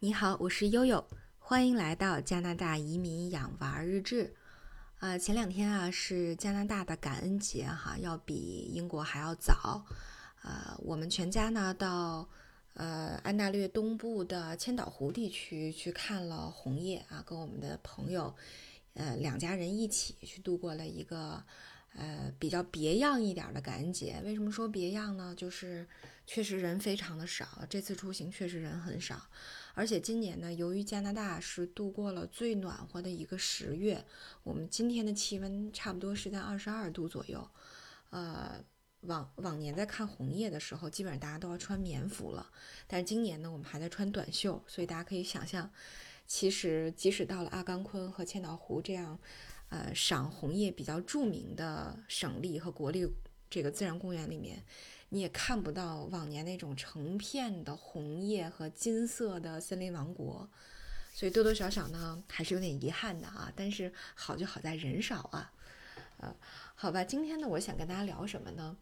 你好，我是悠悠，欢迎来到加拿大移民养娃日志。呃，前两天啊是加拿大的感恩节哈，要比英国还要早。呃，我们全家呢到呃安大略东部的千岛湖地区去看了红叶啊，跟我们的朋友呃两家人一起去度过了一个呃比较别样一点的感恩节。为什么说别样呢？就是确实人非常的少，这次出行确实人很少。而且今年呢，由于加拿大是度过了最暖和的一个十月，我们今天的气温差不多是在二十二度左右。呃，往往年在看红叶的时候，基本上大家都要穿棉服了，但是今年呢，我们还在穿短袖，所以大家可以想象，其实即使到了阿冈昆和千岛湖这样，呃，赏红叶比较著名的省立和国立这个自然公园里面。你也看不到往年那种成片的红叶和金色的森林王国，所以多多少少呢还是有点遗憾的啊。但是好就好在人少啊，呃，好吧，今天呢我想跟大家聊什么呢？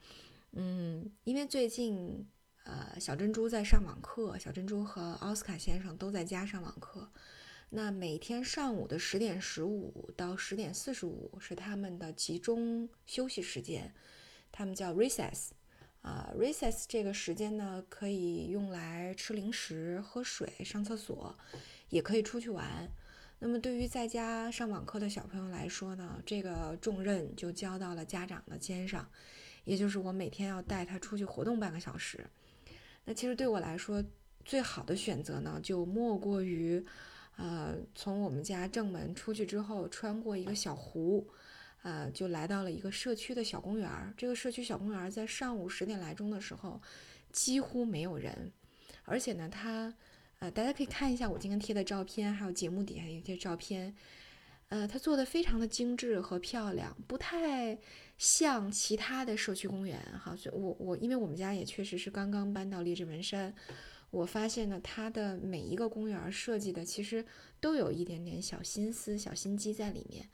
嗯，因为最近呃小珍珠在上网课，小珍珠和奥斯卡先生都在家上网课，那每天上午的十点十五到十点四十五是他们的集中休息时间，他们叫 recess。啊，recess 这个时间呢，可以用来吃零食、喝水、上厕所，也可以出去玩。那么对于在家上网课的小朋友来说呢，这个重任就交到了家长的肩上，也就是我每天要带他出去活动半个小时。那其实对我来说，最好的选择呢，就莫过于，呃，从我们家正门出去之后，穿过一个小湖。呃，就来到了一个社区的小公园儿。这个社区小公园儿在上午十点来钟的时候几乎没有人，而且呢，它呃，大家可以看一下我今天贴的照片，还有节目底下一些照片。呃，它做的非常的精致和漂亮，不太像其他的社区公园哈。所以我我因为我们家也确实是刚刚搬到荔枝文山，我发现呢，它的每一个公园设计的其实都有一点点小心思、小心机在里面。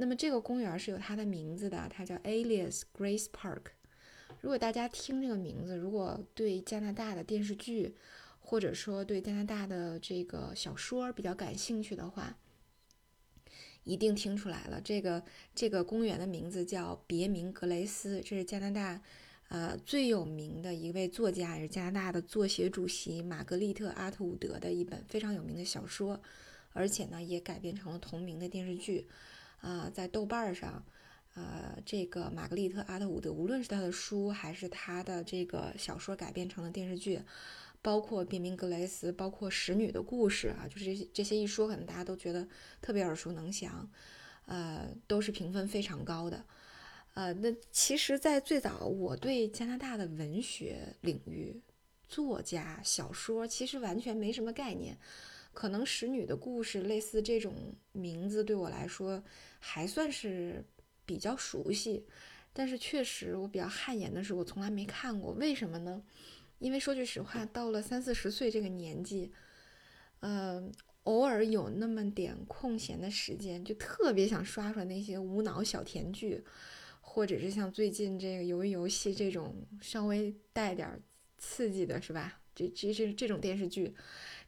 那么这个公园是有它的名字的，它叫 Alias Grace Park。如果大家听这个名字，如果对加拿大的电视剧，或者说对加拿大的这个小说比较感兴趣的话，一定听出来了。这个这个公园的名字叫别名格雷斯，这是加拿大呃最有名的一位作家，也是加拿大的作协主席玛格丽特·阿特伍德的一本非常有名的小说，而且呢也改编成了同名的电视剧。啊，在豆瓣上，呃，这个玛格丽特·阿特伍德，无论是他的书还是他的这个小说改编成了电视剧，包括《便民格雷斯》，包括《使女的故事》啊，就是这些这些一说，可能大家都觉得特别耳熟能详，呃，都是评分非常高的。呃，那其实，在最早，我对加拿大的文学领域、作家、小说，其实完全没什么概念。可能使女的故事类似这种名字对我来说还算是比较熟悉，但是确实我比较汗颜的是我从来没看过。为什么呢？因为说句实话，到了三四十岁这个年纪，呃，偶尔有那么点空闲的时间，就特别想刷刷那些无脑小甜剧，或者是像最近这个鱿鱼游戏这种稍微带点刺激的，是吧？这这这这种电视剧。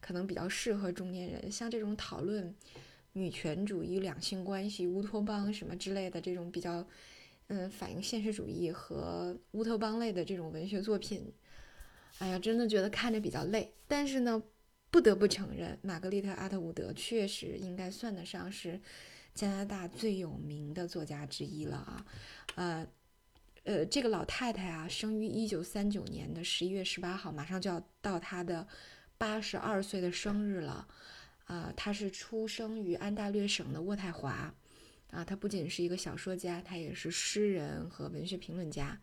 可能比较适合中年人，像这种讨论女权主义、两性关系、乌托邦什么之类的这种比较，嗯，反映现实主义和乌托邦类的这种文学作品，哎呀，真的觉得看着比较累。但是呢，不得不承认，玛格丽特·阿特伍德确实应该算得上是加拿大最有名的作家之一了啊。呃，呃，这个老太太啊，生于一九三九年的十一月十八号，马上就要到她的。八十二岁的生日了，啊，她是出生于安大略省的渥太华，啊，她不仅是一个小说家，她也是诗人和文学评论家，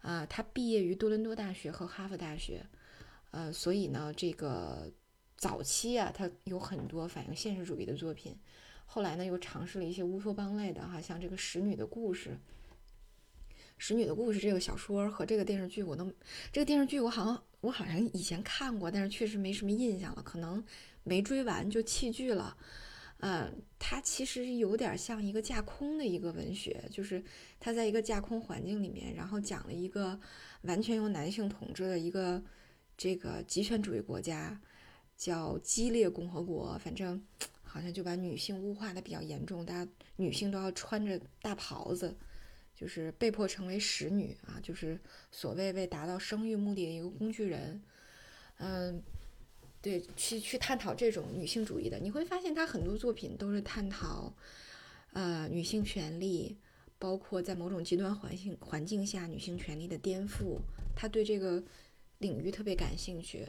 啊，她毕业于多伦多大学和哈佛大学，呃，所以呢，这个早期啊，她有很多反映现实主义的作品，后来呢，又尝试了一些乌托邦类的，哈，像这个《使女的故事》。《使女的故事》这个小说和这个电视剧，我都这个电视剧我好像我好像以前看过，但是确实没什么印象了，可能没追完就弃剧了。嗯，它其实有点像一个架空的一个文学，就是它在一个架空环境里面，然后讲了一个完全由男性统治的一个这个极权主义国家，叫激烈共和国，反正好像就把女性物化的比较严重，大家女性都要穿着大袍子，就是被迫成为使女啊，就是所谓为达到生育目的的一个工具人。嗯，对，去去探讨这种女性主义的，你会发现他很多作品都是探讨呃女性权利，包括在某种极端环境环境下女性权利的颠覆，他对这个领域特别感兴趣。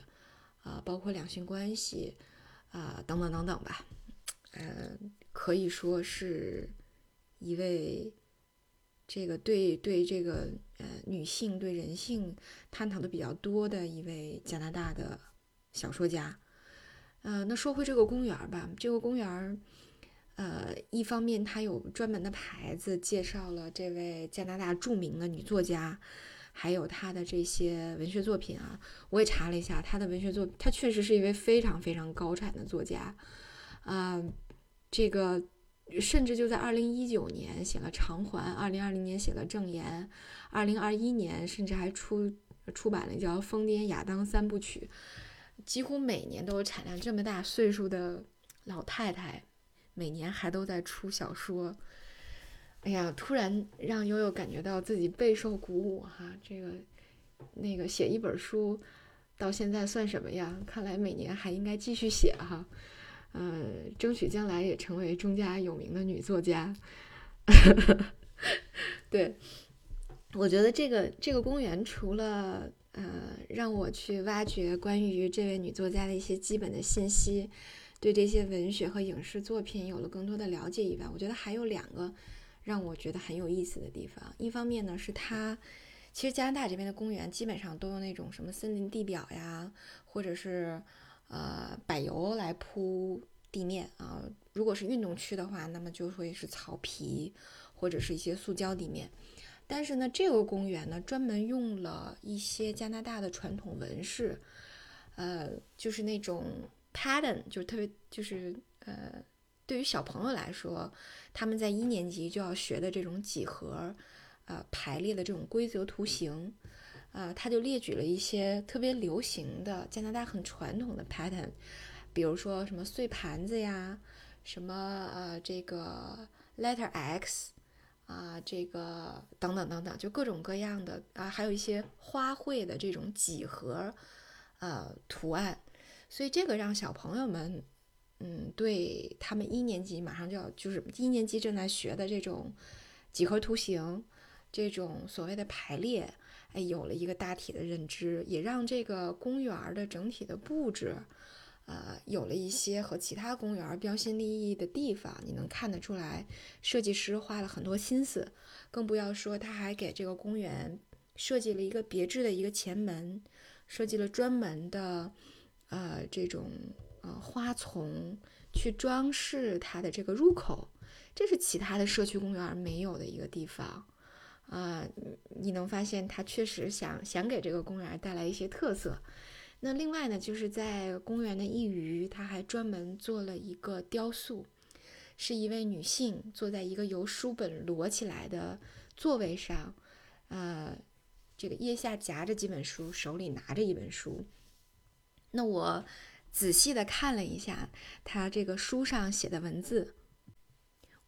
啊，包括两性关系，啊，等等等等吧，呃，可以说是一位这个对对这个呃女性对人性探讨的比较多的一位加拿大的小说家。呃，那说回这个公园吧，这个公园，呃，一方面它有专门的牌子介绍了这位加拿大著名的女作家。还有他的这些文学作品啊，我也查了一下，他的文学作，他确实是一位非常非常高产的作家，啊，这个甚至就在二零一九年写了《偿还》，二零二零年写了《证言》，二零二一年甚至还出出版了叫《疯癫亚当三部曲》，几乎每年都有产量。这么大岁数的老太太，每年还都在出小说。哎呀，突然让悠悠感觉到自己备受鼓舞哈！这个那个写一本书，到现在算什么呀？看来每年还应该继续写哈，嗯，争取将来也成为中家有名的女作家。对，我觉得这个这个公园除了呃让我去挖掘关于这位女作家的一些基本的信息，对这些文学和影视作品有了更多的了解以外，我觉得还有两个。让我觉得很有意思的地方，一方面呢是它，其实加拿大这边的公园基本上都用那种什么森林地表呀，或者是呃柏油来铺地面啊。如果是运动区的话，那么就会是草皮或者是一些塑胶地面。但是呢，这个公园呢专门用了一些加拿大的传统纹饰，呃，就是那种 pattern，就是特别就是呃。对于小朋友来说，他们在一年级就要学的这种几何，呃，排列的这种规则图形，啊，他就列举了一些特别流行的加拿大很传统的 pattern，比如说什么碎盘子呀，什么呃这个 letter X，啊，这个等等等等，就各种各样的啊，还有一些花卉的这种几何，呃，图案，所以这个让小朋友们。嗯，对他们一年级马上就要，就是一年级正在学的这种几何图形，这种所谓的排列，哎，有了一个大体的认知，也让这个公园的整体的布置，呃，有了一些和其他公园标新立异的地方。你能看得出来，设计师花了很多心思，更不要说他还给这个公园设计了一个别致的一个前门，设计了专门的，呃，这种。呃，花丛去装饰它的这个入口，这是其他的社区公园没有的一个地方。啊，你能发现他确实想想给这个公园带来一些特色。那另外呢，就是在公园的一隅，他还专门做了一个雕塑，是一位女性坐在一个由书本摞起来的座位上，呃，这个腋下夹着几本书，手里拿着一本书。那我。仔细的看了一下他这个书上写的文字，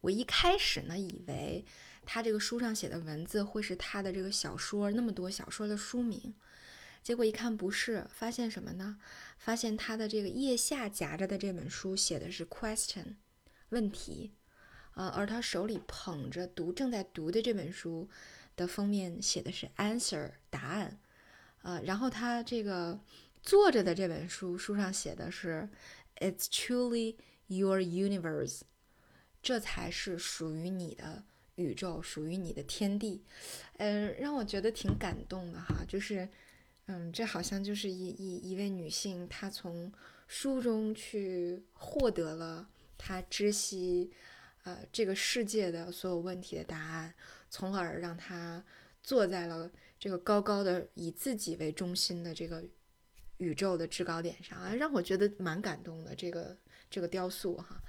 我一开始呢以为他这个书上写的文字会是他的这个小说那么多小说的书名，结果一看不是，发现什么呢？发现他的这个腋下夹着的这本书写的是 question 问题，呃，而他手里捧着读正在读的这本书的封面写的是 answer 答案，呃，然后他这个。坐着的这本书，书上写的是 "It's truly your universe"，这才是属于你的宇宙，属于你的天地。嗯，让我觉得挺感动的哈，就是，嗯，这好像就是一一一位女性，她从书中去获得了她知悉，呃，这个世界的所有问题的答案，从而让她坐在了这个高高的以自己为中心的这个。宇宙的制高点上啊，让我觉得蛮感动的。这个这个雕塑哈，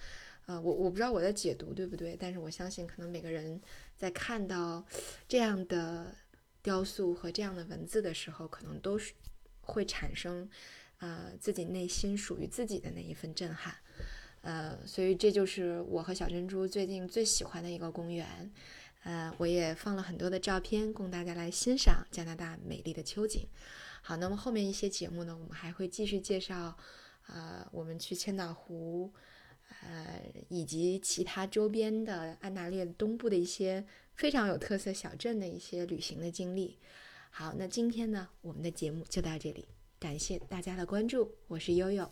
呃，我我不知道我的解读对不对，但是我相信可能每个人在看到这样的雕塑和这样的文字的时候，可能都是会产生呃，自己内心属于自己的那一份震撼。呃，所以这就是我和小珍珠最近最喜欢的一个公园。呃，我也放了很多的照片供大家来欣赏加拿大美丽的秋景。好，那么后面一些节目呢，我们还会继续介绍，呃，我们去千岛湖，呃，以及其他周边的安大略东部的一些非常有特色小镇的一些旅行的经历。好，那今天呢，我们的节目就到这里，感谢大家的关注，我是悠悠。